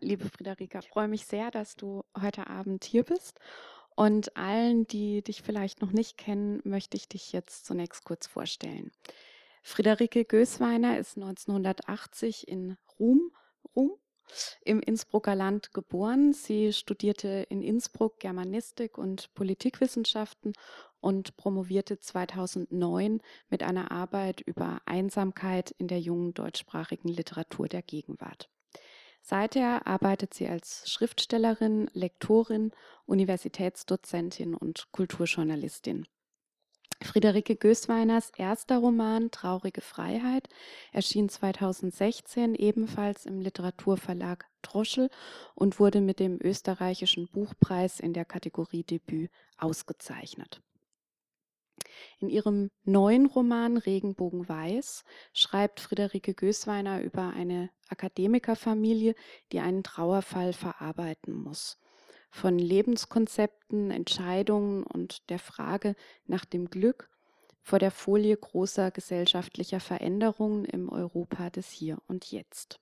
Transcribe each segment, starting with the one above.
liebe Friederika, ich freue mich sehr, dass du heute Abend hier bist. Und allen, die dich vielleicht noch nicht kennen, möchte ich dich jetzt zunächst kurz vorstellen. Friederike Gößweiner ist 1980 in Rum, Rum im Innsbrucker Land geboren. Sie studierte in Innsbruck Germanistik und Politikwissenschaften und promovierte 2009 mit einer Arbeit über Einsamkeit in der jungen deutschsprachigen Literatur der Gegenwart. Seither arbeitet sie als Schriftstellerin, Lektorin, Universitätsdozentin und Kulturjournalistin. Friederike Gößweiners erster Roman Traurige Freiheit erschien 2016 ebenfalls im Literaturverlag Droschel und wurde mit dem österreichischen Buchpreis in der Kategorie Debüt ausgezeichnet. In ihrem neuen Roman Regenbogen Weiß schreibt Friederike Gößweiner über eine Akademikerfamilie, die einen Trauerfall verarbeiten muss von Lebenskonzepten, Entscheidungen und der Frage nach dem Glück vor der Folie großer gesellschaftlicher Veränderungen im Europa des Hier und Jetzt.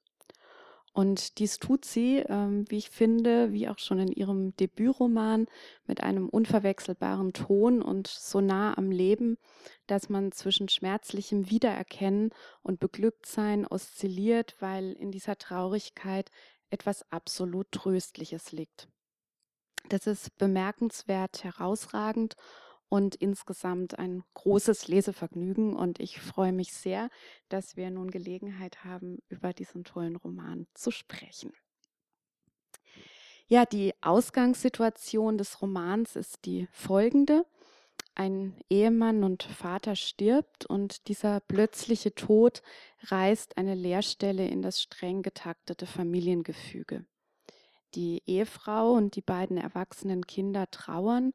Und dies tut sie, ähm, wie ich finde, wie auch schon in ihrem Debütroman, mit einem unverwechselbaren Ton und so nah am Leben, dass man zwischen schmerzlichem Wiedererkennen und Beglücktsein oszilliert, weil in dieser Traurigkeit etwas absolut Tröstliches liegt. Das ist bemerkenswert, herausragend und insgesamt ein großes Lesevergnügen. Und ich freue mich sehr, dass wir nun Gelegenheit haben, über diesen tollen Roman zu sprechen. Ja, die Ausgangssituation des Romans ist die folgende. Ein Ehemann und Vater stirbt und dieser plötzliche Tod reißt eine Leerstelle in das streng getaktete Familiengefüge. Die Ehefrau und die beiden erwachsenen Kinder trauern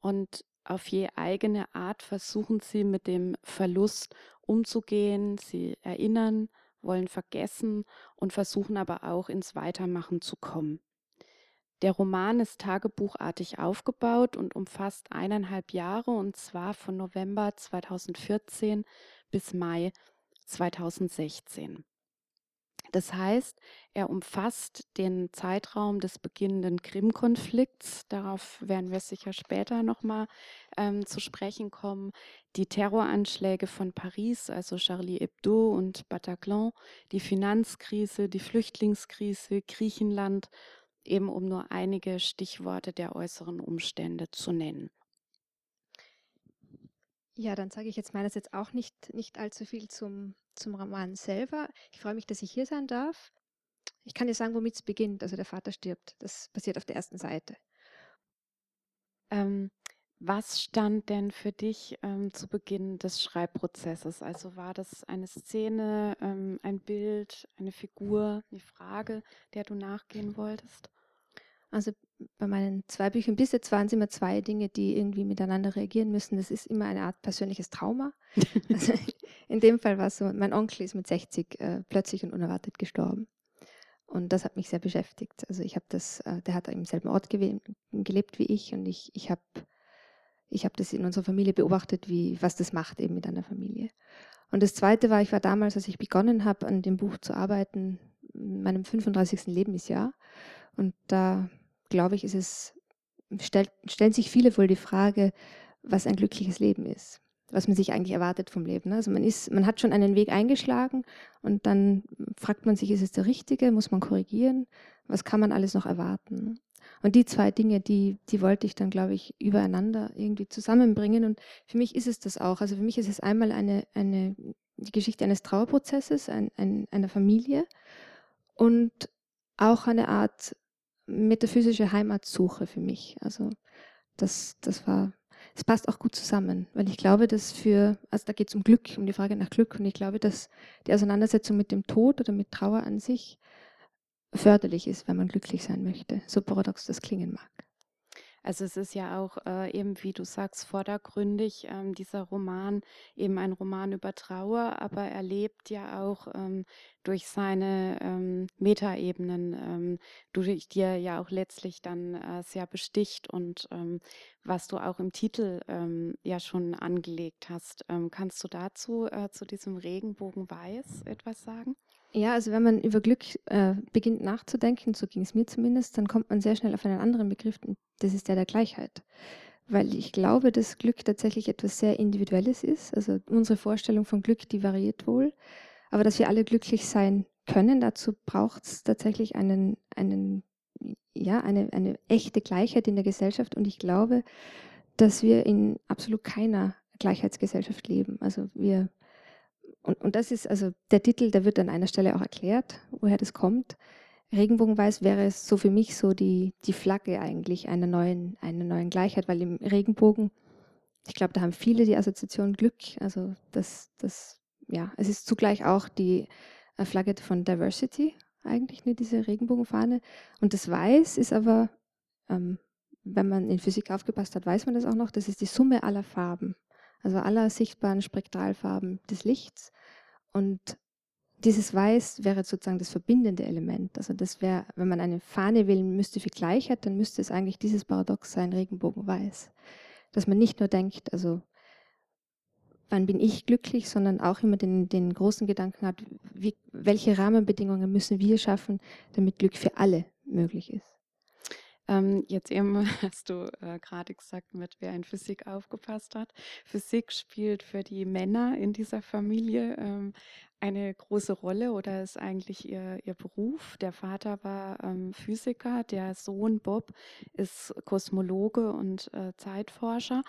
und auf je eigene Art versuchen sie mit dem Verlust umzugehen. Sie erinnern, wollen vergessen und versuchen aber auch ins Weitermachen zu kommen. Der Roman ist tagebuchartig aufgebaut und umfasst eineinhalb Jahre und zwar von November 2014 bis Mai 2016. Das heißt, er umfasst den Zeitraum des beginnenden Krim-Konflikts. Darauf werden wir sicher später nochmal ähm, zu sprechen kommen. Die Terroranschläge von Paris, also Charlie Hebdo und Bataclan, die Finanzkrise, die Flüchtlingskrise, Griechenland, eben um nur einige Stichworte der äußeren Umstände zu nennen. Ja, dann sage ich jetzt meinerseits auch nicht, nicht allzu viel zum, zum Roman selber. Ich freue mich, dass ich hier sein darf. Ich kann dir sagen, womit es beginnt. Also der Vater stirbt. Das passiert auf der ersten Seite. Ähm, was stand denn für dich ähm, zu Beginn des Schreibprozesses? Also war das eine Szene, ähm, ein Bild, eine Figur, eine Frage, der du nachgehen wolltest? Also bei meinen zwei Büchern bis jetzt waren es immer zwei Dinge, die irgendwie miteinander reagieren müssen. Das ist immer eine Art persönliches Trauma. also in dem Fall war es so, mein Onkel ist mit 60 äh, plötzlich und unerwartet gestorben. Und das hat mich sehr beschäftigt. Also ich habe das, äh, der hat im selben Ort gelebt wie ich und ich, ich habe ich hab das in unserer Familie beobachtet, wie, was das macht eben mit einer Familie. Und das Zweite war, ich war damals, als ich begonnen habe, an dem Buch zu arbeiten, meinem 35. Lebensjahr. Und da glaube ich, ist es, stellt, stellen sich viele wohl die Frage, was ein glückliches Leben ist, was man sich eigentlich erwartet vom Leben. Ne? Also man ist, man hat schon einen Weg eingeschlagen und dann fragt man sich, ist es der richtige, muss man korrigieren, was kann man alles noch erwarten? Und die zwei Dinge, die, die wollte ich dann, glaube ich, übereinander irgendwie zusammenbringen. Und für mich ist es das auch. Also für mich ist es einmal eine, eine die Geschichte eines Trauerprozesses, ein, ein, einer Familie und auch eine Art metaphysische Heimatsuche für mich. Also das, das war, es passt auch gut zusammen, weil ich glaube, dass für, also da geht es um Glück, um die Frage nach Glück und ich glaube, dass die Auseinandersetzung mit dem Tod oder mit Trauer an sich förderlich ist, wenn man glücklich sein möchte, so paradox das klingen mag. Also es ist ja auch äh, eben, wie du sagst, vordergründig ähm, dieser Roman eben ein Roman über Trauer, aber er lebt ja auch ähm, durch seine ähm, Metaebenen, ähm, durch die er ja auch letztlich dann äh, sehr besticht und ähm, was du auch im Titel ähm, ja schon angelegt hast. Ähm, kannst du dazu, äh, zu diesem Regenbogen Weiß etwas sagen? Ja, also wenn man über Glück äh, beginnt nachzudenken, so ging es mir zumindest, dann kommt man sehr schnell auf einen anderen Begriff, und das ist der der Gleichheit. Weil ich glaube, dass Glück tatsächlich etwas sehr Individuelles ist. Also unsere Vorstellung von Glück, die variiert wohl. Aber dass wir alle glücklich sein können, dazu braucht es tatsächlich einen, einen, ja, eine, eine echte Gleichheit in der Gesellschaft. Und ich glaube, dass wir in absolut keiner Gleichheitsgesellschaft leben. Also wir und, und das ist also der Titel, der wird an einer Stelle auch erklärt, woher das kommt. Regenbogenweiß wäre es so für mich so die, die Flagge eigentlich einer neuen, einer neuen Gleichheit, weil im Regenbogen, ich glaube, da haben viele die Assoziation Glück. Also das, das, ja, es ist zugleich auch die äh, Flagge von Diversity, eigentlich, ne, diese Regenbogenfahne. Und das Weiß ist aber, ähm, wenn man in Physik aufgepasst hat, weiß man das auch noch, das ist die Summe aller Farben also aller sichtbaren Spektralfarben des Lichts. Und dieses Weiß wäre sozusagen das verbindende Element. Also das wäre, wenn man eine Fahne wählen müsste für Gleichheit, dann müsste es eigentlich dieses Paradox sein, Regenbogenweiß. Dass man nicht nur denkt, also wann bin ich glücklich, sondern auch immer den, den großen Gedanken hat, wie, welche Rahmenbedingungen müssen wir schaffen, damit Glück für alle möglich ist. Ähm, jetzt eben hast du äh, gerade gesagt, mit wer in Physik aufgepasst hat. Physik spielt für die Männer in dieser Familie ähm, eine große Rolle oder ist eigentlich ihr, ihr Beruf. Der Vater war ähm, Physiker, der Sohn Bob ist Kosmologe und äh, Zeitforscher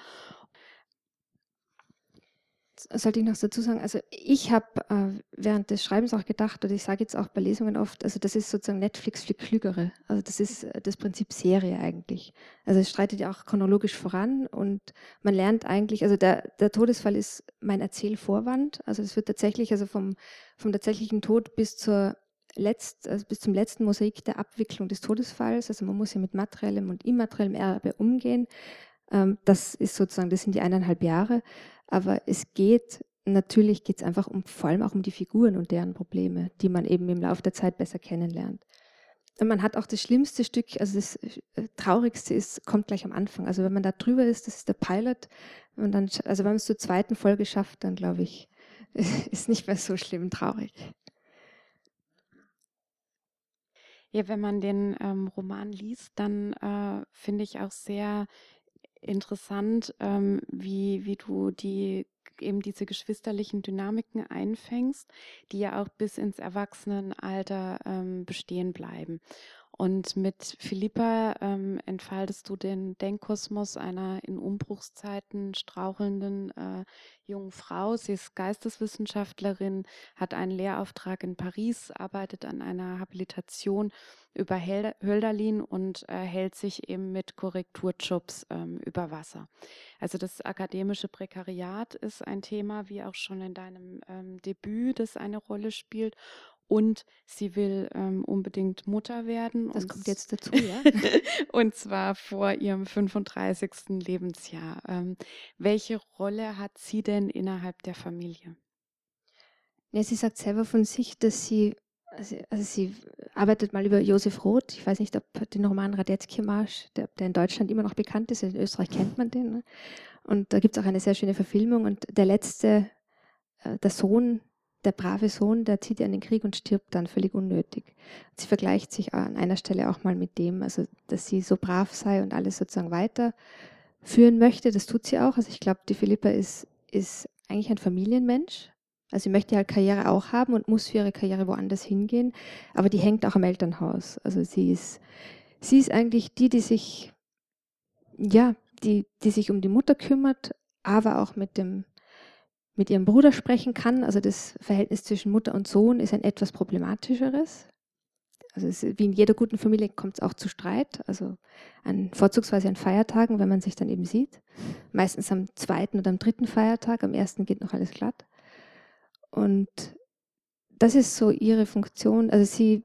sollte ich noch dazu sagen, also ich habe äh, während des Schreibens auch gedacht, oder ich sage jetzt auch bei Lesungen oft, also das ist sozusagen Netflix für Klügere. Also das ist äh, das Prinzip Serie eigentlich. Also es streitet ja auch chronologisch voran und man lernt eigentlich, also der, der Todesfall ist mein Erzählvorwand. Also es wird tatsächlich, also vom, vom tatsächlichen Tod bis zur letzt, also bis zum letzten Mosaik der Abwicklung des Todesfalls. Also man muss ja mit materiellem und immateriellem Erbe umgehen. Ähm, das ist sozusagen, das sind die eineinhalb Jahre. Aber es geht, natürlich geht es einfach um, vor allem auch um die Figuren und deren Probleme, die man eben im Laufe der Zeit besser kennenlernt. Und man hat auch das schlimmste Stück, also das äh, Traurigste ist, kommt gleich am Anfang. Also wenn man da drüber ist, das ist der Pilot. Und dann, also wenn man es zur zweiten Folge schafft, dann glaube ich, ist nicht mehr so schlimm traurig. Ja, wenn man den ähm, Roman liest, dann äh, finde ich auch sehr interessant, ähm, wie, wie du die eben diese geschwisterlichen Dynamiken einfängst, die ja auch bis ins Erwachsenenalter ähm, bestehen bleiben. Und mit Philippa ähm, entfaltest du den Denkkosmos einer in Umbruchszeiten strauchelnden äh, jungen Frau. Sie ist Geisteswissenschaftlerin, hat einen Lehrauftrag in Paris, arbeitet an einer Habilitation über Hölderlin und äh, hält sich eben mit Korrekturjobs ähm, über Wasser. Also das akademische Prekariat ist ein Thema, wie auch schon in deinem ähm, Debüt, das eine Rolle spielt und sie will ähm, unbedingt Mutter werden. Das kommt jetzt dazu, ja. und zwar vor ihrem 35. Lebensjahr. Ähm, welche Rolle hat sie denn innerhalb der Familie? Ja, sie sagt selber von sich, dass sie, also, also sie arbeitet mal über Josef Roth. Ich weiß nicht, ob den Roman Radetzky-Marsch, der, der, in Deutschland immer noch bekannt ist, in Österreich kennt man den. Ne? Und da gibt es auch eine sehr schöne Verfilmung. Und der letzte, äh, der Sohn der brave Sohn, der zieht ja in den Krieg und stirbt dann völlig unnötig. Sie vergleicht sich an einer Stelle auch mal mit dem, also dass sie so brav sei und alles sozusagen weiterführen möchte. Das tut sie auch. Also ich glaube, die Philippa ist, ist eigentlich ein Familienmensch. Also sie möchte halt Karriere auch haben und muss für ihre Karriere woanders hingehen, aber die hängt auch am Elternhaus. Also sie ist, sie ist eigentlich die, die sich, ja, die, die sich um die Mutter kümmert, aber auch mit dem mit ihrem Bruder sprechen kann. Also das Verhältnis zwischen Mutter und Sohn ist ein etwas problematischeres. Also es, wie in jeder guten Familie kommt es auch zu Streit, also an, vorzugsweise an Feiertagen, wenn man sich dann eben sieht. Meistens am zweiten oder am dritten Feiertag, am ersten geht noch alles glatt. Und das ist so ihre Funktion. Also sie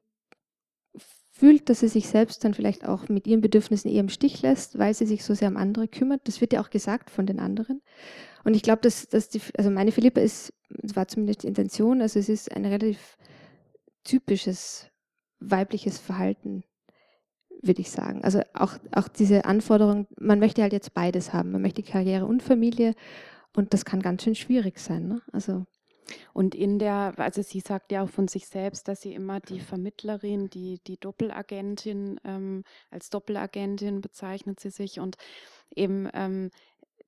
fühlt, dass sie sich selbst dann vielleicht auch mit ihren Bedürfnissen eher im Stich lässt, weil sie sich so sehr um andere kümmert. Das wird ja auch gesagt von den anderen. Und ich glaube, dass, dass die, also meine Philippa ist, das war zumindest die Intention, also es ist ein relativ typisches weibliches Verhalten, würde ich sagen. Also auch, auch diese Anforderung, man möchte halt jetzt beides haben. Man möchte Karriere und Familie und das kann ganz schön schwierig sein. Ne? Also Und in der, also sie sagt ja auch von sich selbst, dass sie immer die Vermittlerin, die, die Doppelagentin, ähm, als Doppelagentin bezeichnet sie sich und eben, ähm,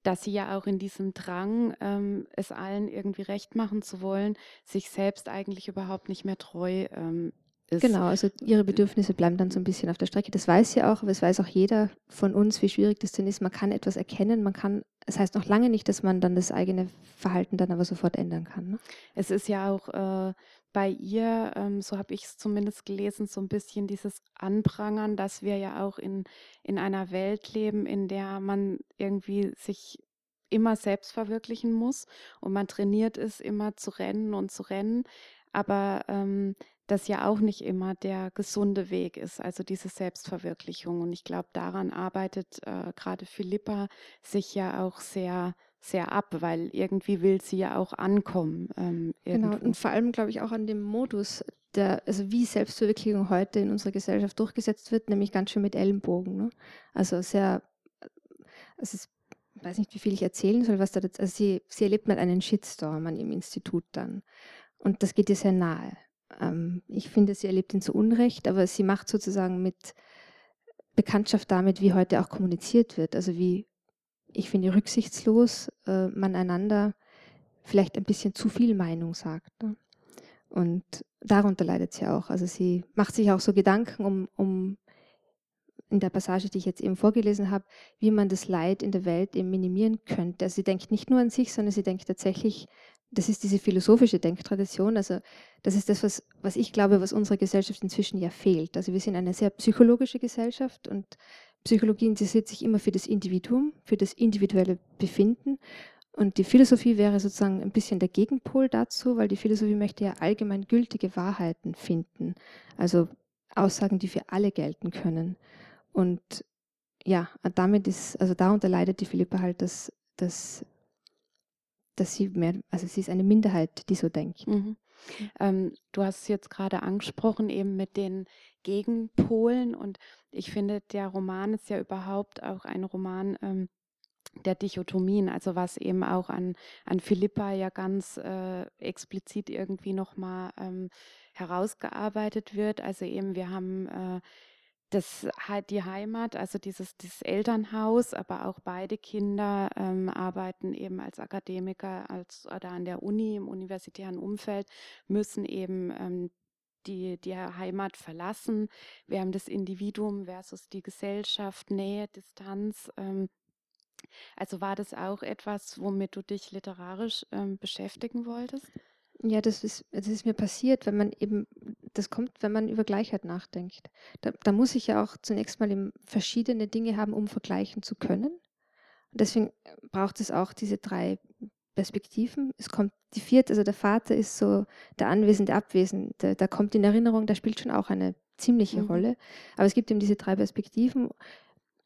dass sie ja auch in diesem Drang, ähm, es allen irgendwie recht machen zu wollen, sich selbst eigentlich überhaupt nicht mehr treu ähm, ist. Genau, also ihre Bedürfnisse bleiben dann so ein bisschen auf der Strecke. Das weiß sie auch, aber es weiß auch jeder von uns, wie schwierig das denn ist. Man kann etwas erkennen, man kann, es das heißt noch lange nicht, dass man dann das eigene Verhalten dann aber sofort ändern kann. Ne? Es ist ja auch äh, bei ihr, ähm, so habe ich es zumindest gelesen, so ein bisschen dieses Anprangern, dass wir ja auch in, in einer Welt leben, in der man irgendwie sich immer selbst verwirklichen muss und man trainiert ist, immer zu rennen und zu rennen. Aber ähm, das ja auch nicht immer der gesunde Weg ist, also diese Selbstverwirklichung. Und ich glaube, daran arbeitet äh, gerade Philippa sich ja auch sehr, sehr ab, weil irgendwie will sie ja auch ankommen. Ähm, genau, und vor allem glaube ich auch an dem Modus, der, also wie Selbstverwirklichung heute in unserer Gesellschaft durchgesetzt wird, nämlich ganz schön mit Ellenbogen. Ne? Also sehr, es ist ich weiß nicht, wie viel ich erzählen soll, was da also sie, sie erlebt mal einen Shitstorm an ihrem Institut dann. Und das geht ihr sehr nahe. Ähm, ich finde, sie erlebt ihn zu Unrecht, aber sie macht sozusagen mit Bekanntschaft damit, wie heute auch kommuniziert wird. Also wie, ich finde, rücksichtslos äh, man einander vielleicht ein bisschen zu viel Meinung sagt. Ne? Und darunter leidet sie auch. Also sie macht sich auch so Gedanken um, um in der Passage, die ich jetzt eben vorgelesen habe, wie man das Leid in der Welt eben minimieren könnte. Also sie denkt nicht nur an sich, sondern sie denkt tatsächlich das ist diese philosophische Denktradition. Also das ist das, was, was ich glaube, was unserer Gesellschaft inzwischen ja fehlt. Also wir sind eine sehr psychologische Gesellschaft und Psychologie interessiert sich immer für das Individuum, für das individuelle Befinden. Und die Philosophie wäre sozusagen ein bisschen der Gegenpol dazu, weil die Philosophie möchte ja allgemein gültige Wahrheiten finden. Also Aussagen, die für alle gelten können. Und ja, damit ist, also darunter leidet die Philippa halt, dass, dass dass sie mehr, also sie ist eine Minderheit, die so denkt. Mhm. Ähm, du hast es jetzt gerade angesprochen, eben mit den Gegenpolen und ich finde, der Roman ist ja überhaupt auch ein Roman ähm, der Dichotomien, also was eben auch an, an Philippa ja ganz äh, explizit irgendwie nochmal ähm, herausgearbeitet wird. Also eben, wir haben äh, das halt die Heimat, also dieses, dieses Elternhaus, aber auch beide Kinder ähm, arbeiten eben als Akademiker als, oder an der Uni im universitären Umfeld, müssen eben ähm, die, die Heimat verlassen. Wir haben das Individuum versus die Gesellschaft, Nähe, Distanz. Ähm, also war das auch etwas, womit du dich literarisch ähm, beschäftigen wolltest? Ja, das ist, das ist mir passiert, wenn man eben, das kommt, wenn man über Gleichheit nachdenkt. Da, da muss ich ja auch zunächst mal verschiedene Dinge haben, um vergleichen zu können. Und deswegen äh, braucht es auch diese drei Perspektiven. Es kommt die vierte, also der Vater ist so der Anwesende, Abwesende. Da kommt in Erinnerung, da spielt schon auch eine ziemliche mhm. Rolle. Aber es gibt eben diese drei Perspektiven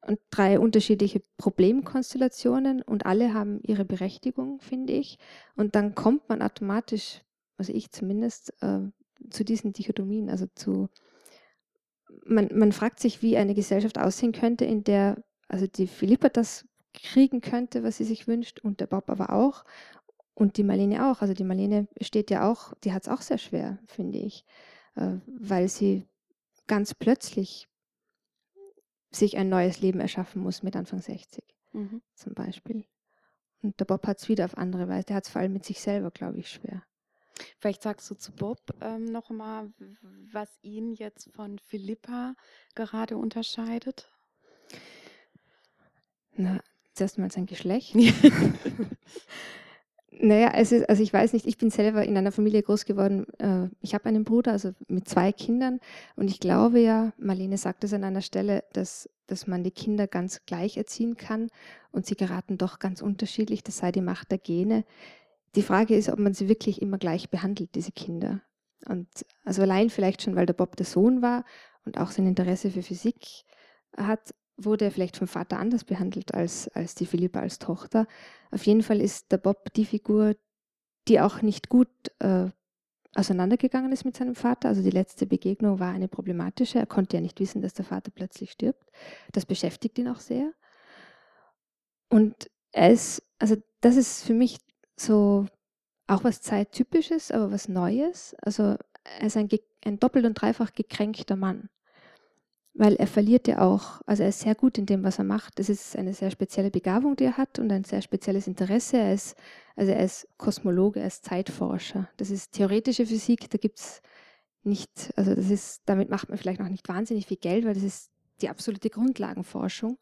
und drei unterschiedliche Problemkonstellationen und alle haben ihre Berechtigung, finde ich. Und dann kommt man automatisch also ich zumindest, äh, zu diesen Dichotomien, also zu, man, man fragt sich, wie eine Gesellschaft aussehen könnte, in der, also die Philippa das kriegen könnte, was sie sich wünscht und der Bob aber auch und die Marlene auch. Also die Marlene steht ja auch, die hat es auch sehr schwer, finde ich, äh, weil sie ganz plötzlich sich ein neues Leben erschaffen muss mit Anfang 60 mhm. zum Beispiel. Und der Bob hat es wieder auf andere Weise. Der hat es vor allem mit sich selber, glaube ich, schwer. Vielleicht sagst du zu Bob ähm, nochmal, was ihn jetzt von Philippa gerade unterscheidet. Na, zuerst mal sein Geschlecht. naja, es ist, also ich weiß nicht, ich bin selber in einer Familie groß geworden. Äh, ich habe einen Bruder, also mit zwei Kindern. Und ich glaube ja, Marlene sagt es an einer Stelle, dass, dass man die Kinder ganz gleich erziehen kann und sie geraten doch ganz unterschiedlich. Das sei die Macht der Gene. Die Frage ist, ob man sie wirklich immer gleich behandelt, diese Kinder. Und also allein vielleicht schon, weil der Bob der Sohn war und auch sein Interesse für Physik hat, wurde er vielleicht vom Vater anders behandelt als, als die Philippa als Tochter. Auf jeden Fall ist der Bob die Figur, die auch nicht gut äh, auseinandergegangen ist mit seinem Vater. Also die letzte Begegnung war eine problematische. Er konnte ja nicht wissen, dass der Vater plötzlich stirbt. Das beschäftigt ihn auch sehr. Und er ist, also das ist für mich so auch was Zeittypisches, aber was Neues. Also er ist ein, ein doppelt und dreifach gekränkter Mann weil er verliert ja auch, also er ist sehr gut in dem, was er macht. Das ist eine sehr spezielle Begabung, die er hat und ein sehr spezielles Interesse. Er ist, also er ist Kosmologe, er ist Zeitforscher. Das ist theoretische Physik, da gibt es nicht, also das ist, damit macht man vielleicht noch nicht wahnsinnig viel Geld, weil das ist die absolute Grundlagenforschung.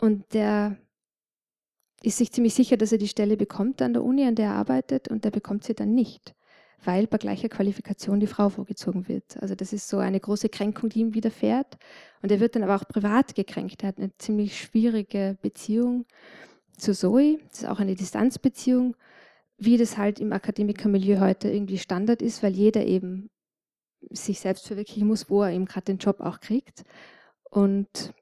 Und der ist sich ziemlich sicher, dass er die Stelle bekommt an der Uni, an der er arbeitet, und der bekommt sie dann nicht weil bei gleicher Qualifikation die Frau vorgezogen wird. Also das ist so eine große Kränkung, die ihm widerfährt. Und er wird dann aber auch privat gekränkt. Er hat eine ziemlich schwierige Beziehung zu Zoe. Das ist auch eine Distanzbeziehung, wie das halt im Akademikermilieu heute irgendwie Standard ist, weil jeder eben sich selbst verwirklichen muss, wo er eben gerade den Job auch kriegt. Und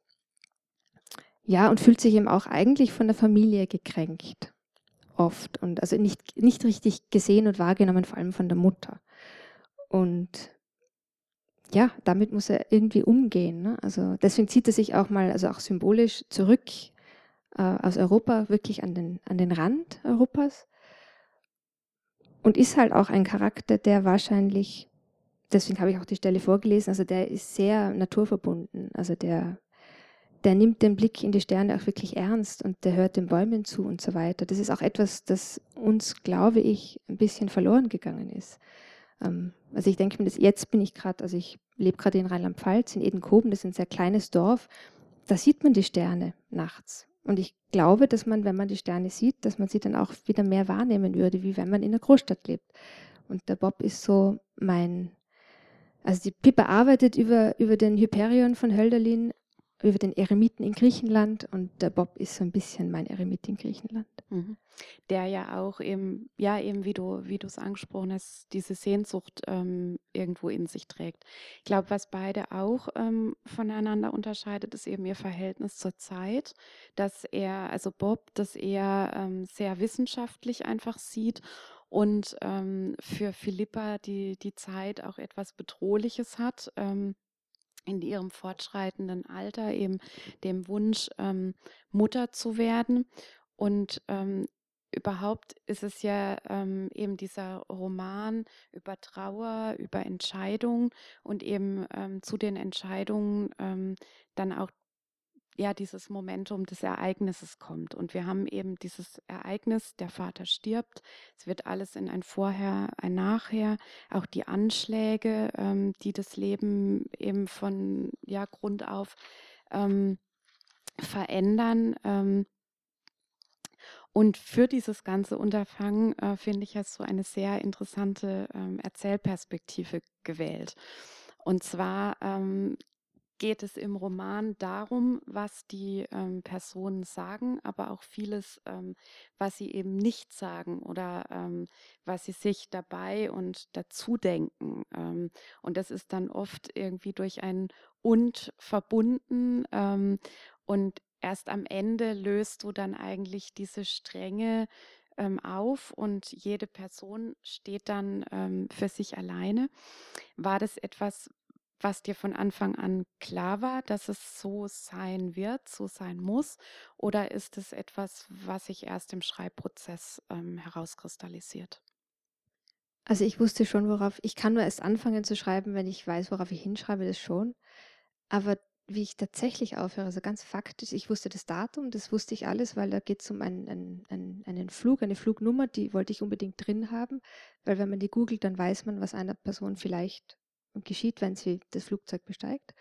ja, und fühlt sich eben auch eigentlich von der Familie gekränkt oft und also nicht, nicht richtig gesehen und wahrgenommen, vor allem von der Mutter. Und ja, damit muss er irgendwie umgehen. Ne? Also deswegen zieht er sich auch mal, also auch symbolisch zurück äh, aus Europa, wirklich an den, an den Rand Europas. Und ist halt auch ein Charakter, der wahrscheinlich, deswegen habe ich auch die Stelle vorgelesen, also der ist sehr naturverbunden. Also der der nimmt den Blick in die Sterne auch wirklich ernst und der hört den Bäumen zu und so weiter. Das ist auch etwas, das uns, glaube ich, ein bisschen verloren gegangen ist. Ähm, also ich denke mir, dass jetzt bin ich gerade, also ich lebe gerade in Rheinland-Pfalz, in Edenkoben, das ist ein sehr kleines Dorf, da sieht man die Sterne nachts. Und ich glaube, dass man, wenn man die Sterne sieht, dass man sie dann auch wieder mehr wahrnehmen würde, wie wenn man in einer Großstadt lebt. Und der Bob ist so mein, also die Pippa arbeitet über, über den Hyperion von Hölderlin über den Eremiten in Griechenland und der Bob ist so ein bisschen mein Eremit in Griechenland. Mhm. Der ja auch eben, ja, eben wie du, wie du es angesprochen hast, diese Sehnsucht ähm, irgendwo in sich trägt. Ich glaube, was beide auch ähm, voneinander unterscheidet, ist eben ihr Verhältnis zur Zeit, dass er, also Bob, dass er ähm, sehr wissenschaftlich einfach sieht und ähm, für Philippa die, die Zeit auch etwas Bedrohliches hat. Ähm, in ihrem fortschreitenden Alter eben dem Wunsch, ähm, Mutter zu werden. Und ähm, überhaupt ist es ja ähm, eben dieser Roman über Trauer, über Entscheidungen und eben ähm, zu den Entscheidungen ähm, dann auch ja dieses Momentum des Ereignisses kommt. Und wir haben eben dieses Ereignis, der Vater stirbt, es wird alles in ein Vorher, ein Nachher, auch die Anschläge, ähm, die das Leben eben von ja, Grund auf ähm, verändern. Ähm, und für dieses ganze Unterfangen äh, finde ich es so eine sehr interessante ähm, Erzählperspektive gewählt. Und zwar ähm, geht es im Roman darum, was die ähm, Personen sagen, aber auch vieles, ähm, was sie eben nicht sagen oder ähm, was sie sich dabei und dazu denken. Ähm, und das ist dann oft irgendwie durch ein und verbunden ähm, und erst am Ende löst du dann eigentlich diese Stränge ähm, auf und jede Person steht dann für sich alleine. War das etwas, was dir von Anfang an klar war, dass es so sein wird, so sein muss? Oder ist es etwas, was sich erst im Schreibprozess ähm, herauskristallisiert? Also ich wusste schon, worauf, ich kann nur erst anfangen zu schreiben, wenn ich weiß, worauf ich hinschreibe, das schon. Aber wie ich tatsächlich aufhöre, also ganz faktisch, ich wusste das Datum, das wusste ich alles, weil da geht es um einen, einen, einen, einen Flug, eine Flugnummer, die wollte ich unbedingt drin haben, weil wenn man die googelt, dann weiß man, was einer Person vielleicht geschieht, wenn sie das Flugzeug besteigt.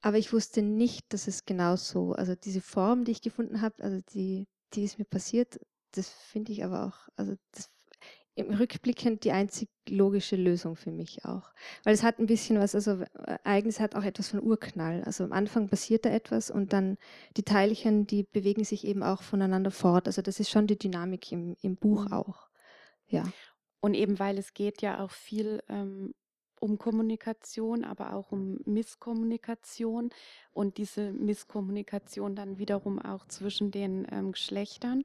Aber ich wusste nicht, dass es genau so, also diese Form, die ich gefunden habe, also die, die ist mir passiert, das finde ich aber auch, also das im Rückblickend die einzig logische Lösung für mich auch. Weil es hat ein bisschen was, also Ereignis hat auch etwas von Urknall. Also am Anfang passiert da etwas und dann die Teilchen, die bewegen sich eben auch voneinander fort. Also das ist schon die Dynamik im, im Buch mhm. auch. Ja. Und eben weil es geht ja auch viel ähm, um Kommunikation, aber auch um Misskommunikation und diese Misskommunikation dann wiederum auch zwischen den ähm, Geschlechtern.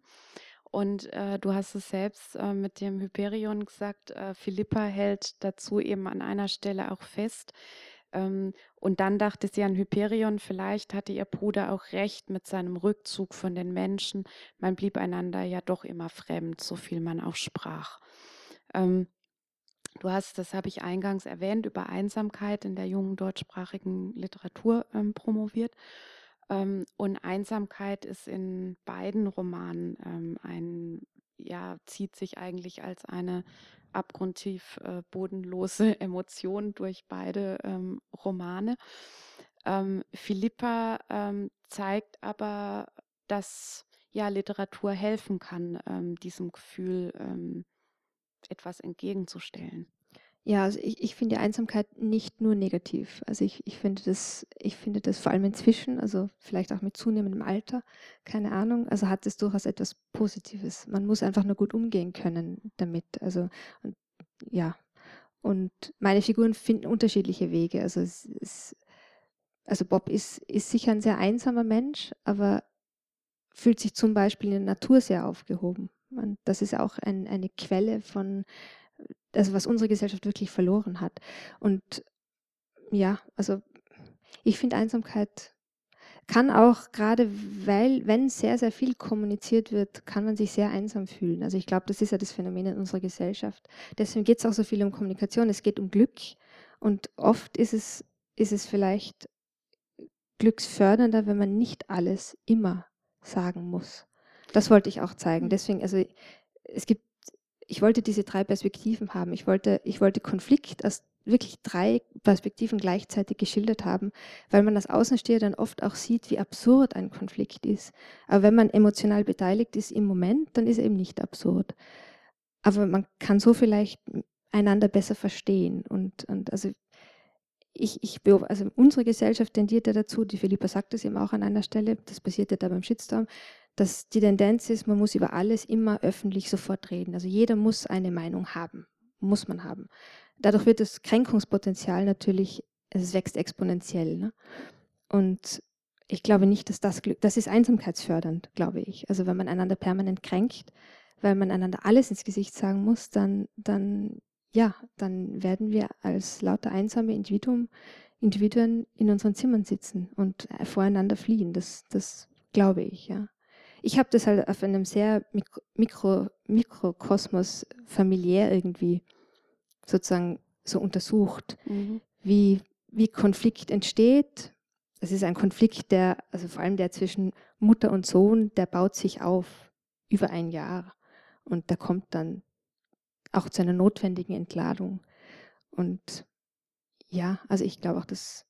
Und äh, du hast es selbst äh, mit dem Hyperion gesagt, äh, Philippa hält dazu eben an einer Stelle auch fest, Ähm, und dann dachte sie an Hyperion, vielleicht hatte ihr Bruder auch recht mit seinem Rückzug von den Menschen. Man blieb einander ja doch immer fremd, so viel man auch sprach. Ähm, du hast, das habe ich eingangs erwähnt, über Einsamkeit in der jungen deutschsprachigen Literatur ähm, promoviert. Ähm, und Einsamkeit ist in beiden Romanen ähm, ein, ja, zieht sich eigentlich als eine abgrundtief äh, bodenlose Emotion durch beide ähm, Romane. Ähm, Philippa ähm, zeigt aber, dass ja Literatur helfen kann, ähm, diesem Gefühl etwas entgegenzustellen. Ja, also ich, ich finde Einsamkeit nicht nur negativ. Also ich, ich finde das, ich finde das vor allem inzwischen, also vielleicht auch mit zunehmendem Alter, keine Ahnung, also hat es durchaus etwas Positives. Man muss einfach nur gut umgehen können damit. Also und, ja. Und meine Figuren finden unterschiedliche Wege. Also es, es, also Bob ist, ist sicher ein sehr einsamer Mensch, aber fühlt sich zum Beispiel in der Natur sehr aufgehoben. Und das ist auch ein, eine Quelle von also was unsere Gesellschaft wirklich verloren hat. Und ja, also ich finde Einsamkeit kann auch gerade, weil, wenn sehr, sehr viel kommuniziert wird, kann man sich sehr einsam fühlen. Also ich glaube, das ist ja das Phänomen in unserer Gesellschaft. Deswegen geht es auch so viel um Kommunikation. Es geht um Glück. Und oft ist es, ist es vielleicht glücksfördernder, wenn man nicht alles immer sagen muss. Das wollte ich auch zeigen. Mhm. Deswegen, also es gibt ich wollte diese drei Perspektiven haben. Ich wollte, ich wollte Konflikt aus wirklich drei Perspektiven gleichzeitig geschildert haben, weil man als Außensteher dann oft auch sieht, wie absurd ein Konflikt ist. Aber wenn man emotional beteiligt ist im Moment, dann ist er eben nicht absurd. Aber man kann so vielleicht einander besser verstehen. Und, und also ich, ich also unsere Gesellschaft tendiert ja dazu, die Philippa sagt es eben auch an einer Stelle, das passiert ja da beim Shitstorm, dass die Tendenz ist, man muss über alles immer öffentlich sofort reden. Also jeder muss eine Meinung haben, muss man haben. Dadurch wird das Kränkungspotenzial natürlich, es wächst exponentiell. Ne? Und ich glaube nicht, dass das Glück, das ist einsamkeitsfördernd, glaube ich. Also wenn man einander permanent kränkt, weil man einander alles ins Gesicht sagen muss, dann, dann, ja, dann werden wir als lauter einsame Individuum, Individuen in unseren Zimmern sitzen und voreinander fliehen. Das, das glaube ich, ja ich habe das halt auf einem sehr Mikro, Mikro, Mikrokosmos familiär irgendwie sozusagen so untersucht, mhm. wie, wie Konflikt entsteht. Es ist ein Konflikt, der, also vor allem der zwischen Mutter und Sohn, der baut sich auf über ein Jahr und da kommt dann auch zu einer notwendigen Entladung. Und ja, also ich glaube auch, dass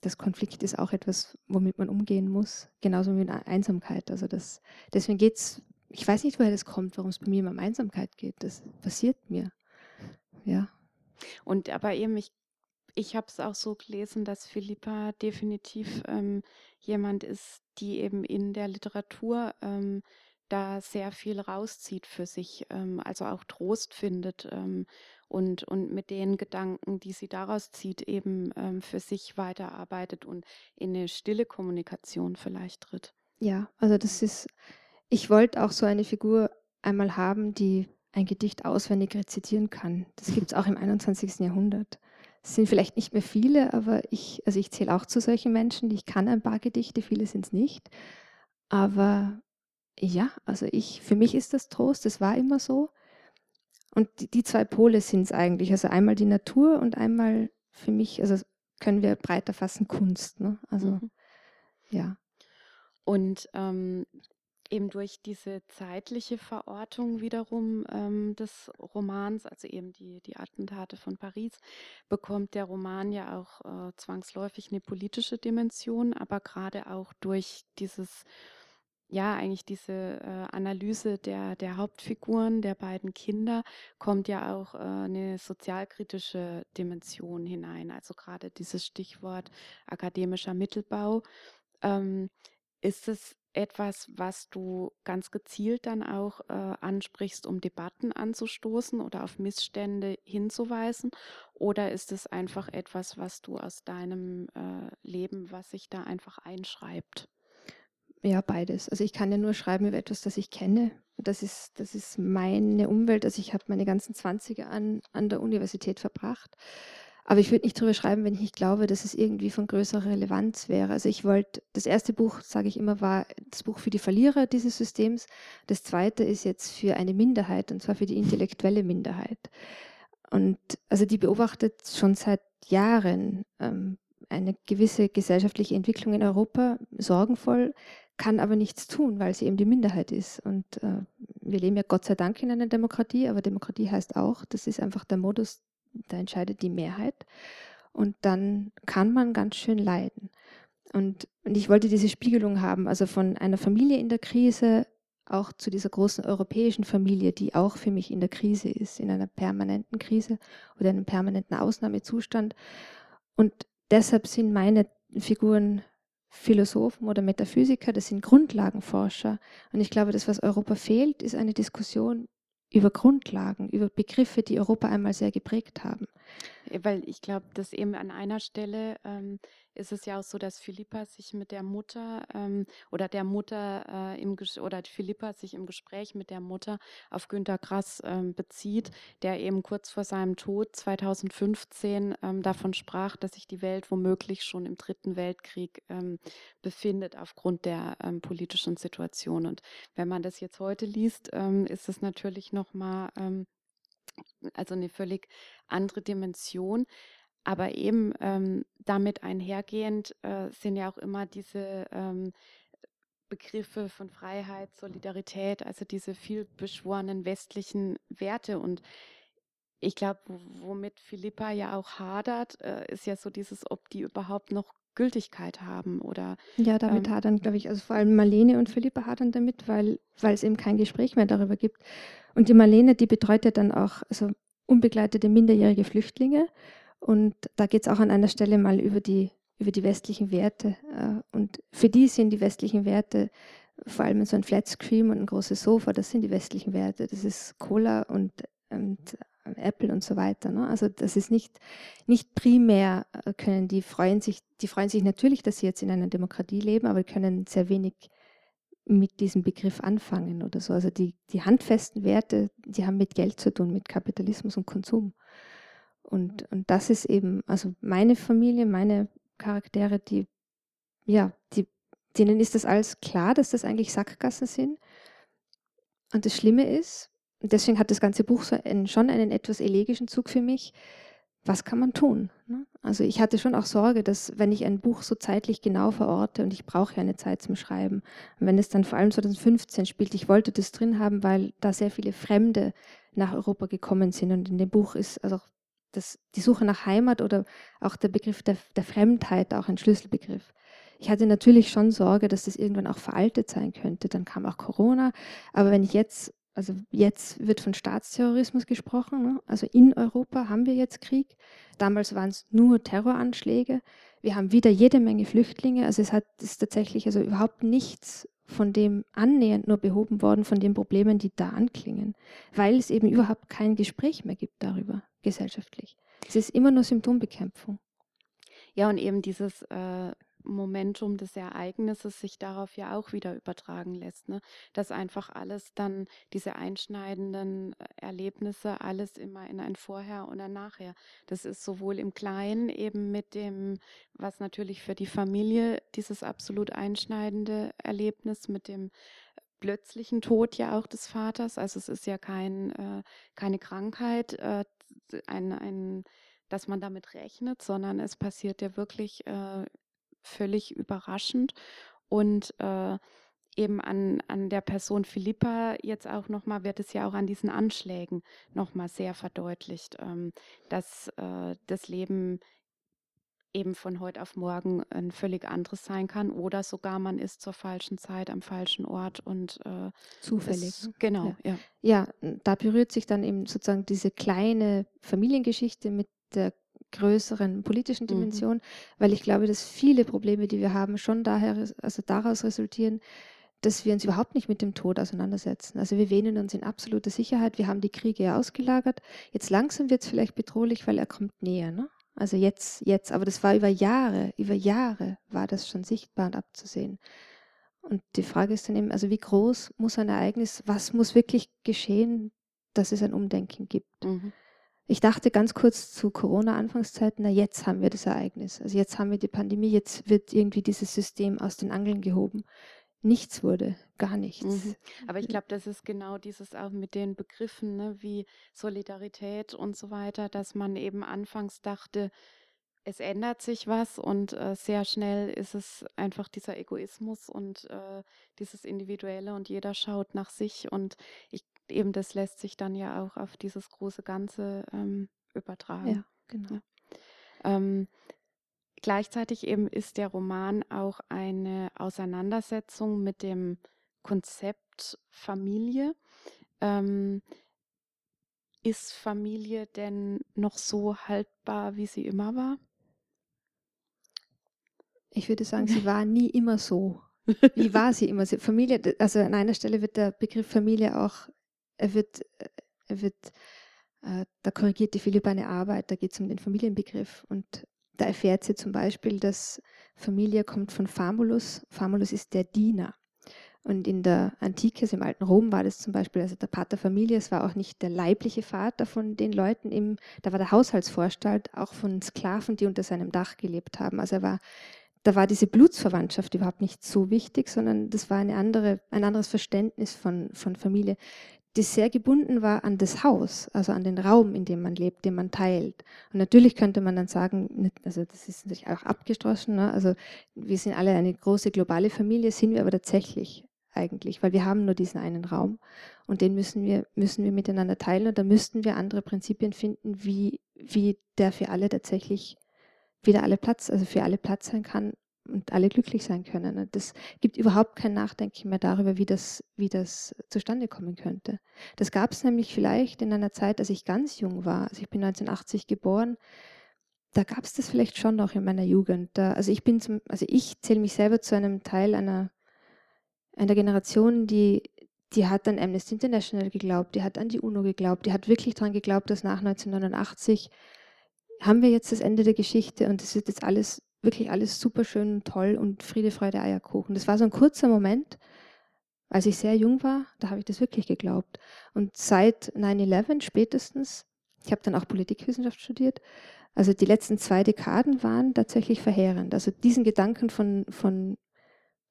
das Konflikt ist auch etwas, womit man umgehen muss, genauso wie mit Einsamkeit. Also das, deswegen geht es, ich weiß nicht, woher das kommt, warum es bei mir immer um Einsamkeit geht. Das passiert mir. Ja. Und aber eben, ich, ich habe es auch so gelesen, dass Philippa definitiv ähm, jemand ist, die eben in der Literatur ähm, da sehr viel rauszieht für sich, ähm, also auch Trost findet ähm, und, und mit den Gedanken, die sie daraus zieht, eben ähm, für sich weiterarbeitet und in eine stille Kommunikation vielleicht tritt. Ja, also das ist, ich wollte auch so eine Figur einmal haben, die ein Gedicht auswendig rezitieren kann. Das gibt es auch im 21. Jahrhundert. Es sind vielleicht nicht mehr viele, aber ich, also ich zähle auch zu solchen Menschen, die ich kann ein paar Gedichte, viele sind es nicht. Aber ja, also ich, für mich ist das Trost, das war immer so. Und die, die zwei Pole sind es eigentlich. Also einmal die Natur und einmal für mich, also können wir breiter fassen, Kunst. Ne? Also mhm. ja. Und ähm, eben durch diese zeitliche Verortung wiederum ähm, des Romans, also eben die, die Attentate von Paris, bekommt der Roman ja auch äh, zwangsläufig eine politische Dimension, aber gerade auch durch dieses ja, eigentlich diese äh, Analyse der, der Hauptfiguren, der beiden Kinder, kommt ja auch äh, eine sozialkritische Dimension hinein. Also gerade dieses Stichwort akademischer Mittelbau. Ähm, ist es etwas, was du ganz gezielt dann auch äh, ansprichst, um Debatten anzustoßen oder auf Missstände hinzuweisen? Oder ist es einfach etwas, was du aus deinem äh, Leben, was sich da einfach einschreibt? Ja, beides. Also ich kann ja nur schreiben über etwas, das ich kenne. Das ist, das ist meine Umwelt. Also ich habe meine ganzen 20er an, an der Universität verbracht. Aber ich würde nicht darüber schreiben, wenn ich nicht glaube, dass es irgendwie von größerer Relevanz wäre. Also ich wollte, das erste Buch, sage ich immer, war das Buch für die Verlierer dieses Systems. Das zweite ist jetzt für eine Minderheit, und zwar für die intellektuelle Minderheit. Und also die beobachtet schon seit Jahren ähm, eine gewisse gesellschaftliche Entwicklung in Europa, sorgenvoll, kann aber nichts tun, weil sie eben die Minderheit ist. Und äh, wir leben ja Gott sei Dank in einer Demokratie, aber Demokratie heißt auch, das ist einfach der Modus, da entscheidet die Mehrheit. Und dann kann man ganz schön leiden. Und, und ich wollte diese Spiegelung haben, also von einer Familie in der Krise auch zu dieser großen europäischen Familie, die auch für mich in der Krise ist, in einer permanenten Krise oder einem permanenten Ausnahmezustand. Und deshalb sind meine Figuren Philosophen oder Metaphysiker, das sind Grundlagenforscher. Und ich glaube, das, was Europa fehlt, ist eine Diskussion über Grundlagen, über Begriffe, die Europa einmal sehr geprägt haben. Weil ich glaube, dass eben an einer Stelle ähm, ist es ja auch so, dass Philippa sich mit der Mutter ähm, oder der Mutter äh, im Ges oder Philippa sich im Gespräch mit der Mutter auf Günter Grass ähm, bezieht, der eben kurz vor seinem Tod 2015 ähm, davon sprach, dass sich die Welt womöglich schon im Dritten Weltkrieg ähm, befindet aufgrund der ähm, politischen Situation. Und wenn man das jetzt heute liest, ist es natürlich nochmal also eine völlig andere Dimension. Aber eben ähm, damit einhergehend äh, sind ja auch immer diese ähm, Begriffe von Freiheit, Solidarität, also diese vielbeschworenen westlichen Werte. Und ich glaube, womit Philippa ja auch hadert, äh, ist ja so dieses, ob die überhaupt noch Gültigkeit haben oder ja, damit ähm, hadern, glaube ich, also vor allem Marlene und Philippa hadern damit, weil, weil es eben kein Gespräch mehr darüber gibt. Und die Marlene, die betreut ja dann auch also unbegleitete minderjährige Flüchtlinge und da geht es auch an einer Stelle mal über die, über die westlichen Werte. Äh, und für die sind die westlichen Werte vor allem so ein Flatscreen und ein großes Sofa, das sind die westlichen Werte. Das ist Cola und, und Apple und so weiter. Ne? Also das ist nicht, nicht primär äh, können die freuen sich, die freuen sich natürlich, dass sie jetzt in einer Demokratie leben, aber können sehr wenig mit diesem Begriff anfangen oder so. Also die, die handfesten Werte, die haben mit Geld zu tun, mit Kapitalismus und Konsum. Und, und das ist eben, also meine Familie, meine Charaktere, die, ja, die, denen ist das alles klar, dass das eigentlich Sackgassen sind. Und das Schlimme ist, deswegen hat das ganze Buch so einen, schon einen etwas elegischen Zug für mich, was kann man tun? Ne? Also ich hatte schon auch Sorge, dass wenn ich ein Buch so zeitlich genau verorte und ich brauche ja eine Zeit zum Schreiben, und wenn es dann vor allem 2015 spielt, ich wollte das drin haben, weil da sehr viele Fremde nach Europa gekommen sind und in dem Buch ist also das, die Suche nach Heimat oder auch der Begriff der, der Fremdheit auch ein Schlüsselbegriff. Ich hatte natürlich schon Sorge, dass das irgendwann auch veraltet sein könnte. Dann kam auch Corona. Aber wenn ich jetzt, also jetzt wird von Staatsterrorismus gesprochen. Ne? Also in Europa haben wir jetzt Krieg. Damals waren es nur Terroranschläge. Wir haben wieder jede Menge Flüchtlinge. Also es hat ist tatsächlich also überhaupt nichts von dem annähernd nur behoben worden, von den Problemen, die da anklingen, weil es eben überhaupt kein Gespräch mehr gibt darüber gesellschaftlich. Es ist immer nur Symptombekämpfung. Ja, und eben dieses äh, Momentum des Ereignisses sich darauf ja auch wieder übertragen lässt. Ne? Dass einfach alles dann, diese einschneidenden äh, Erlebnisse, alles immer in ein Vorher und ein Nachher. Das ist sowohl im Kleinen eben mit dem, was natürlich für die Familie dieses absolut einschneidende Erlebnis mit dem plötzlichen Tod ja auch des Vaters. Also es ist ja kein, äh, keine Krankheit, äh, ein, ein, dass man damit rechnet, sondern es passiert ja wirklich äh, völlig überraschend und äh, eben an, an der Person Philippa jetzt auch nochmal, wird es ja auch an diesen Anschlägen nochmal sehr verdeutlicht, ähm, dass äh, das Leben eben von heute auf morgen ein völlig anderes sein kann oder sogar man ist zur falschen Zeit am falschen Ort und äh, zufällig. Es, genau, ja. ja. Ja, da berührt sich dann eben sozusagen diese kleine Familiengeschichte mit der größeren politischen mhm. Dimension, mhm. weil ich glaube, dass viele Probleme, die wir haben, schon daher, also daraus resultieren, dass wir uns überhaupt nicht mit dem Tod auseinandersetzen. Also wir wähnen uns in absoluter Sicherheit. Wir haben die Kriege ja ausgelagert. Jetzt langsam wird es vielleicht bedrohlich, weil er kommt näher. Ne? Also jetzt, jetzt, aber das war über Jahre, über Jahre war das schon sichtbar und abzusehen. Und die Frage ist dann eben, also wie groß muss ein Ereignis, was muss wirklich geschehen, dass es ein Umdenken gibt? Mhm. Ich dachte ganz kurz zu Corona-Anfangszeiten, na jetzt haben wir das Ereignis. Also jetzt haben wir die Pandemie, jetzt wird irgendwie dieses System aus den Angeln gehoben. Nichts wurde, gar nichts. Mhm. Aber ich glaube, das ist genau dieses auch mit den Begriffen ne, wie Solidarität und so weiter, dass man eben anfangs dachte, es ändert sich was und äh, sehr schnell ist es einfach dieser Egoismus und äh, dieses Individuelle und jeder schaut nach sich und ich eben das lässt sich dann ja auch auf dieses große Ganze ähm, übertragen. Ja, genau. Ja. Ähm, gleichzeitig eben ist der Roman auch eine Auseinandersetzung mit dem Konzept Familie. Ähm, ist Familie denn noch so haltbar, wie sie immer war? Ich würde sagen, sie war nie immer so. Wie war sie immer? Familie, also an einer Stelle wird der Begriff Familie auch er wird, äh, er wird äh, da korrigiert die Philipp eine Arbeit, da geht es um den Familienbegriff und da erfährt sie zum Beispiel, dass Familie kommt von Famulus. Famulus ist der Diener. Und in der Antike, also im alten Rom, war das zum Beispiel, also der Pater Familie, es war auch nicht der leibliche Vater von den Leuten, im, da war der Haushaltsvorstand auch von Sklaven, die unter seinem Dach gelebt haben. Also er war, da war diese Blutsverwandtschaft überhaupt nicht so wichtig, sondern das war eine andere, ein anderes Verständnis von, von Familie die sehr gebunden war an das Haus, also an den Raum, in dem man lebt, den man teilt. Und natürlich könnte man dann sagen, also das ist natürlich auch abgeschlossen, ne? also wir sind alle eine große globale Familie, sind wir aber tatsächlich eigentlich, weil wir haben nur diesen einen Raum und den müssen wir, müssen wir miteinander teilen und da müssten wir andere Prinzipien finden, wie, wie der für alle tatsächlich wieder alle Platz, also für alle Platz sein kann und alle glücklich sein können. Das gibt überhaupt kein Nachdenken mehr darüber, wie das, wie das zustande kommen könnte. Das gab es nämlich vielleicht in einer Zeit, als ich ganz jung war. Also ich bin 1980 geboren. Da gab es das vielleicht schon noch in meiner Jugend. Da, also ich bin zum, also ich zähle mich selber zu einem Teil einer, einer Generation, die, die hat an Amnesty International geglaubt, die hat an die UNO geglaubt, die hat wirklich daran geglaubt, dass nach 1989 haben wir jetzt das Ende der Geschichte und es wird jetzt alles wirklich alles super schön, toll und Friede, Freude, Eierkuchen. Das war so ein kurzer Moment, als ich sehr jung war, da habe ich das wirklich geglaubt. Und seit 9-11 spätestens, ich habe dann auch Politikwissenschaft studiert, also die letzten zwei Dekaden waren tatsächlich verheerend. Also diesen Gedanken von, von,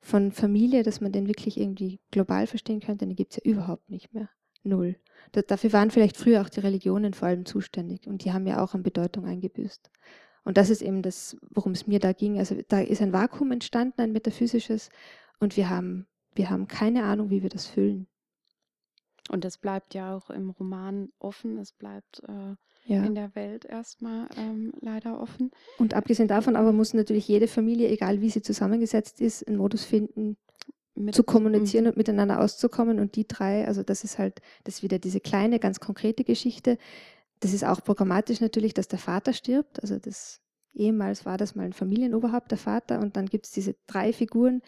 von Familie, dass man den wirklich irgendwie global verstehen könnte, den gibt es ja überhaupt nicht mehr. Null. dafür waren vielleicht früher auch die Religionen vor allem zuständig und die haben ja auch an Bedeutung eingebüßt. Und das ist eben das, worum es mir da ging. Also da ist ein Vakuum entstanden, ein metaphysisches, und wir haben, wir haben keine Ahnung, wie wir das füllen. Und es bleibt ja auch im Roman offen, es bleibt äh, ja. in der Welt erstmal ähm, leider offen. Und abgesehen davon aber muss natürlich jede Familie, egal wie sie zusammengesetzt ist, einen Modus finden, mit, zu kommunizieren mhm. und miteinander auszukommen. Und die drei, also das ist halt, das ist wieder diese kleine, ganz konkrete Geschichte, das ist auch programmatisch natürlich, dass der Vater stirbt. Also das ehemals war das mal ein Familienoberhaupt, der Vater, und dann gibt es diese drei Figuren,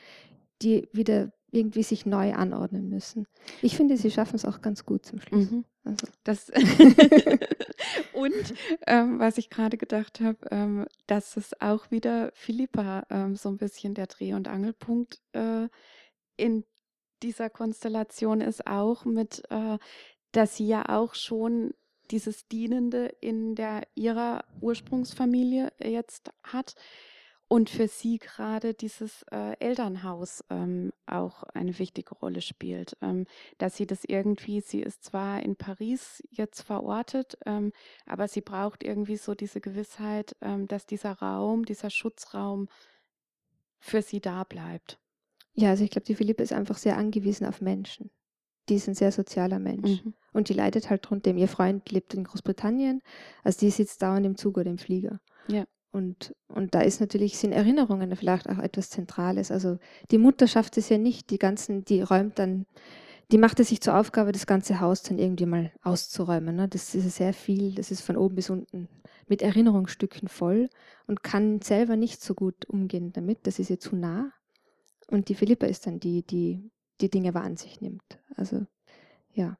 die wieder irgendwie sich neu anordnen müssen. Ich finde, sie schaffen es auch ganz gut zum Schluss. Mhm. Also. Das und ähm, was ich gerade gedacht habe, ähm, dass es auch wieder Philippa ähm, so ein bisschen der Dreh- und Angelpunkt äh, in dieser Konstellation ist, auch mit, äh, dass sie ja auch schon dieses Dienende in der ihrer Ursprungsfamilie jetzt hat und für sie gerade dieses äh, Elternhaus ähm, auch eine wichtige Rolle spielt. Ähm, dass sie das irgendwie, sie ist zwar in Paris jetzt verortet, ähm, aber sie braucht irgendwie so diese Gewissheit, ähm, dass dieser Raum, dieser Schutzraum für sie da bleibt. Ja, also ich glaube, die Philippe ist einfach sehr angewiesen auf Menschen die ist ein sehr sozialer Mensch. Mhm. Und die leidet halt drunter. Ihr Freund lebt in Großbritannien, also die sitzt dauernd im Zug oder im Flieger. Ja. Und, und da ist natürlich, sind Erinnerungen vielleicht auch etwas Zentrales. Also die Mutter schafft es ja nicht, die ganzen, die räumt dann, die macht es sich zur Aufgabe, das ganze Haus dann irgendwie mal auszuräumen. Ne? Das ist sehr viel, das ist von oben bis unten mit Erinnerungsstücken voll und kann selber nicht so gut umgehen damit. Das ist ihr zu nah. Und die Philippa ist dann die, die die Dinge wahr an sich nimmt. Also ja.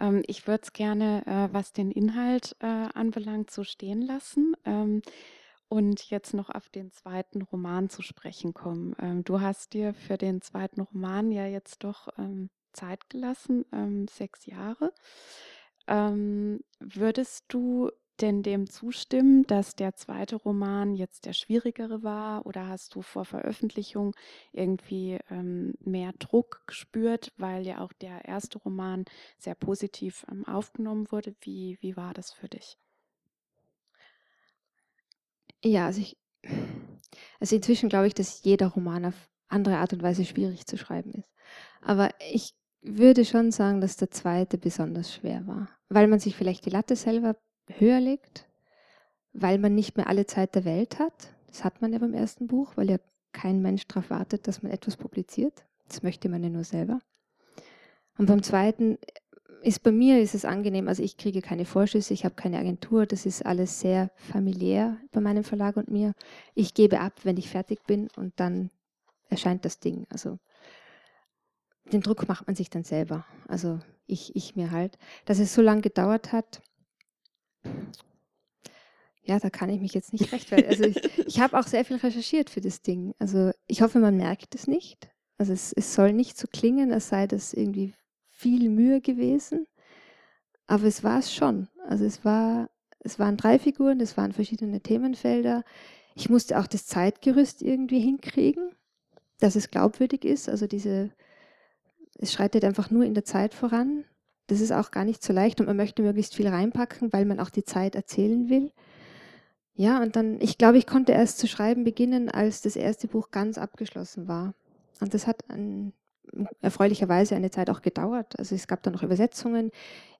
Ähm, ich würde es gerne, äh, was den Inhalt äh, anbelangt, so stehen lassen. Ähm, und jetzt noch auf den zweiten Roman zu sprechen kommen. Ähm, du hast dir für den zweiten Roman ja jetzt doch Zeit gelassen, sechs Jahre. Würdest du denn dem zustimmen, dass der zweite Roman jetzt der schwierigere war? Oder hast du vor Veröffentlichung irgendwie ähm, mehr Druck gespürt, weil ja auch der erste Roman sehr positiv ähm, aufgenommen wurde? Wie, wie war das für dich? Ja, also ich, also inzwischen glaube ich, dass jeder Roman auf andere Art und Weise schwierig zu schreiben ist. Aber ich würde schon sagen, dass der zweite besonders schwer war, weil man sich vielleicht die Latte selber höher legt, weil man nicht mehr alle Zeit der Welt hat. Das hat man ja beim ersten Buch, weil ja kein Mensch darauf wartet, dass man etwas publiziert. Das möchte man ja nur selber. Und beim zweiten ist bei mir ist es angenehm, also ich kriege keine Vorschüsse, ich habe keine Agentur, das ist alles sehr familiär bei meinem Verlag und mir. Ich gebe ab, wenn ich fertig bin und dann erscheint das Ding. Also den Druck macht man sich dann selber. Also ich, ich mir halt. Dass es so lange gedauert hat, ja, da kann ich mich jetzt nicht rechtfertigen. Also ich, ich habe auch sehr viel recherchiert für das Ding. Also ich hoffe, man merkt es nicht. Also es, es soll nicht so klingen, als sei das irgendwie viel Mühe gewesen. Aber es war es schon. Also es war, es waren drei Figuren, es waren verschiedene Themenfelder. Ich musste auch das Zeitgerüst irgendwie hinkriegen, dass es glaubwürdig ist. Also diese, es schreitet einfach nur in der Zeit voran. Das ist auch gar nicht so leicht und man möchte möglichst viel reinpacken, weil man auch die Zeit erzählen will. Ja, und dann, ich glaube, ich konnte erst zu schreiben beginnen, als das erste Buch ganz abgeschlossen war. Und das hat an, erfreulicherweise eine Zeit auch gedauert. Also es gab dann noch Übersetzungen.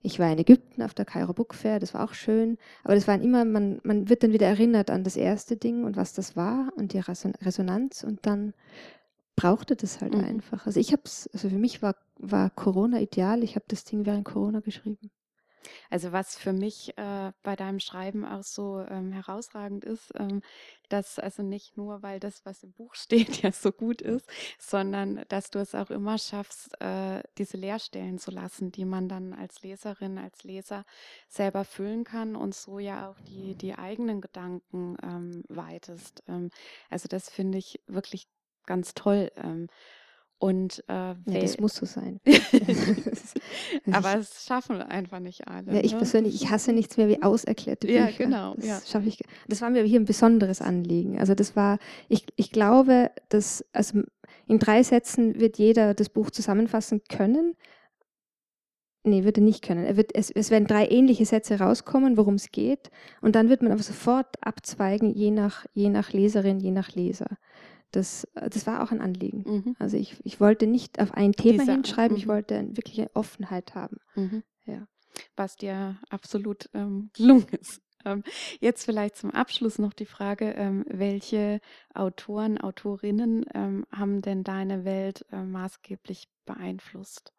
Ich war in Ägypten auf der Kairo Book Fair, das war auch schön. Aber das waren immer, man, man wird dann wieder erinnert an das erste Ding und was das war und die Resonanz und dann brauchte das halt mhm. einfach. Also ich habe es, also für mich war, war Corona ideal. Ich habe das Ding während Corona geschrieben. Also was für mich äh, bei deinem Schreiben auch so ähm, herausragend ist, ähm, dass also nicht nur, weil das, was im Buch steht, ja so gut ist, sondern dass du es auch immer schaffst, äh, diese Leerstellen zu lassen, die man dann als Leserin, als Leser selber füllen kann und so ja auch die, die eigenen Gedanken ähm, weitest. Ähm, also das finde ich wirklich ganz toll. Ähm, und äh, ja, das muss so sein. Aber es schaffen einfach nicht alle. Ja, ich ne? persönlich, ich hasse nichts mehr wie auserklärte Bücher. Ja, genau. Das ja. schaffe ich. Das war mir hier ein besonderes Anliegen. Also das war, ich, ich glaube, dass also in drei Sätzen wird jeder das Buch zusammenfassen können. Nee, wird er nicht können. Er wird, es, es werden drei ähnliche Sätze rauskommen, worum es geht. Und dann wird man aber sofort abzweigen, je nach, je nach Leserin, je nach Leser. Das, äh, das war auch ein Anliegen. Mhm. Also ich, ich wollte nicht auf ein Thema Diese, hinschreiben, ich mhm. wollte wirklich eine Offenheit haben. Mhm. Ja. Was dir absolut ähm, gelungen ist. Ähm, jetzt vielleicht zum Abschluss noch die Frage, ähm, welche Autoren, Autorinnen ähm, haben denn deine Welt äh, maßgeblich beeinflusst?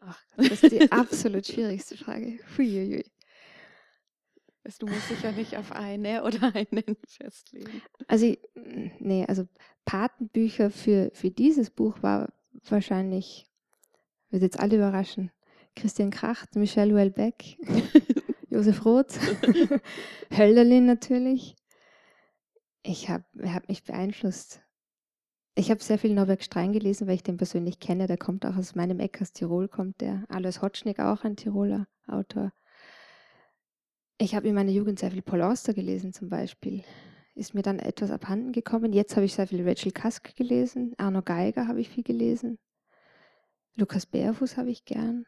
Ach, das ist die absolut schwierigste Frage. Huiuiui. Du musst dich ja nicht auf eine oder einen festlegen. Also, nee, also Patenbücher für, für dieses Buch war wahrscheinlich, wird jetzt alle überraschen, Christian Kracht, Michelle Houellebecq, Josef Roth, Hölderlin natürlich. Ich habe hab mich beeinflusst. Ich habe sehr viel Norbert Strein gelesen, weil ich den persönlich kenne. Der kommt auch aus meinem Eck aus Tirol, kommt der. Alois Hotschnick, auch ein Tiroler Autor. Ich habe in meiner Jugend sehr viel Paul Auster gelesen zum Beispiel. Ist mir dann etwas abhanden gekommen. Jetzt habe ich sehr viel Rachel Cusk gelesen. Arno Geiger habe ich viel gelesen. Lukas Bärfuß habe ich gern.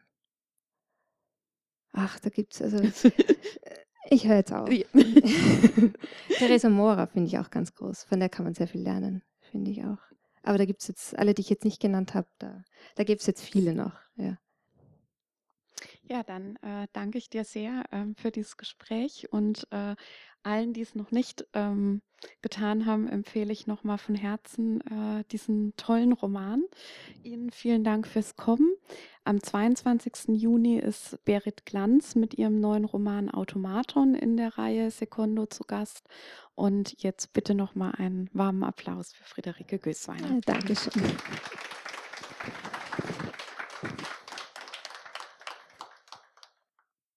Ach, da gibt es also. ich höre jetzt auf. Ja. Theresa Mora finde ich auch ganz groß. Von der kann man sehr viel lernen, finde ich auch. Aber da gibt es jetzt, alle, die ich jetzt nicht genannt habe, da, da gibt es jetzt viele noch. Ja. Ja, dann äh, danke ich dir sehr ähm, für dieses Gespräch und äh, allen, die es noch nicht ähm, getan haben, empfehle ich nochmal von Herzen äh, diesen tollen Roman. Ihnen vielen Dank fürs Kommen. Am 22. Juni ist Berit Glanz mit ihrem neuen Roman Automaton in der Reihe Secondo zu Gast. Und jetzt bitte nochmal einen warmen Applaus für Friederike Gößweiner. Ja, Dankeschön.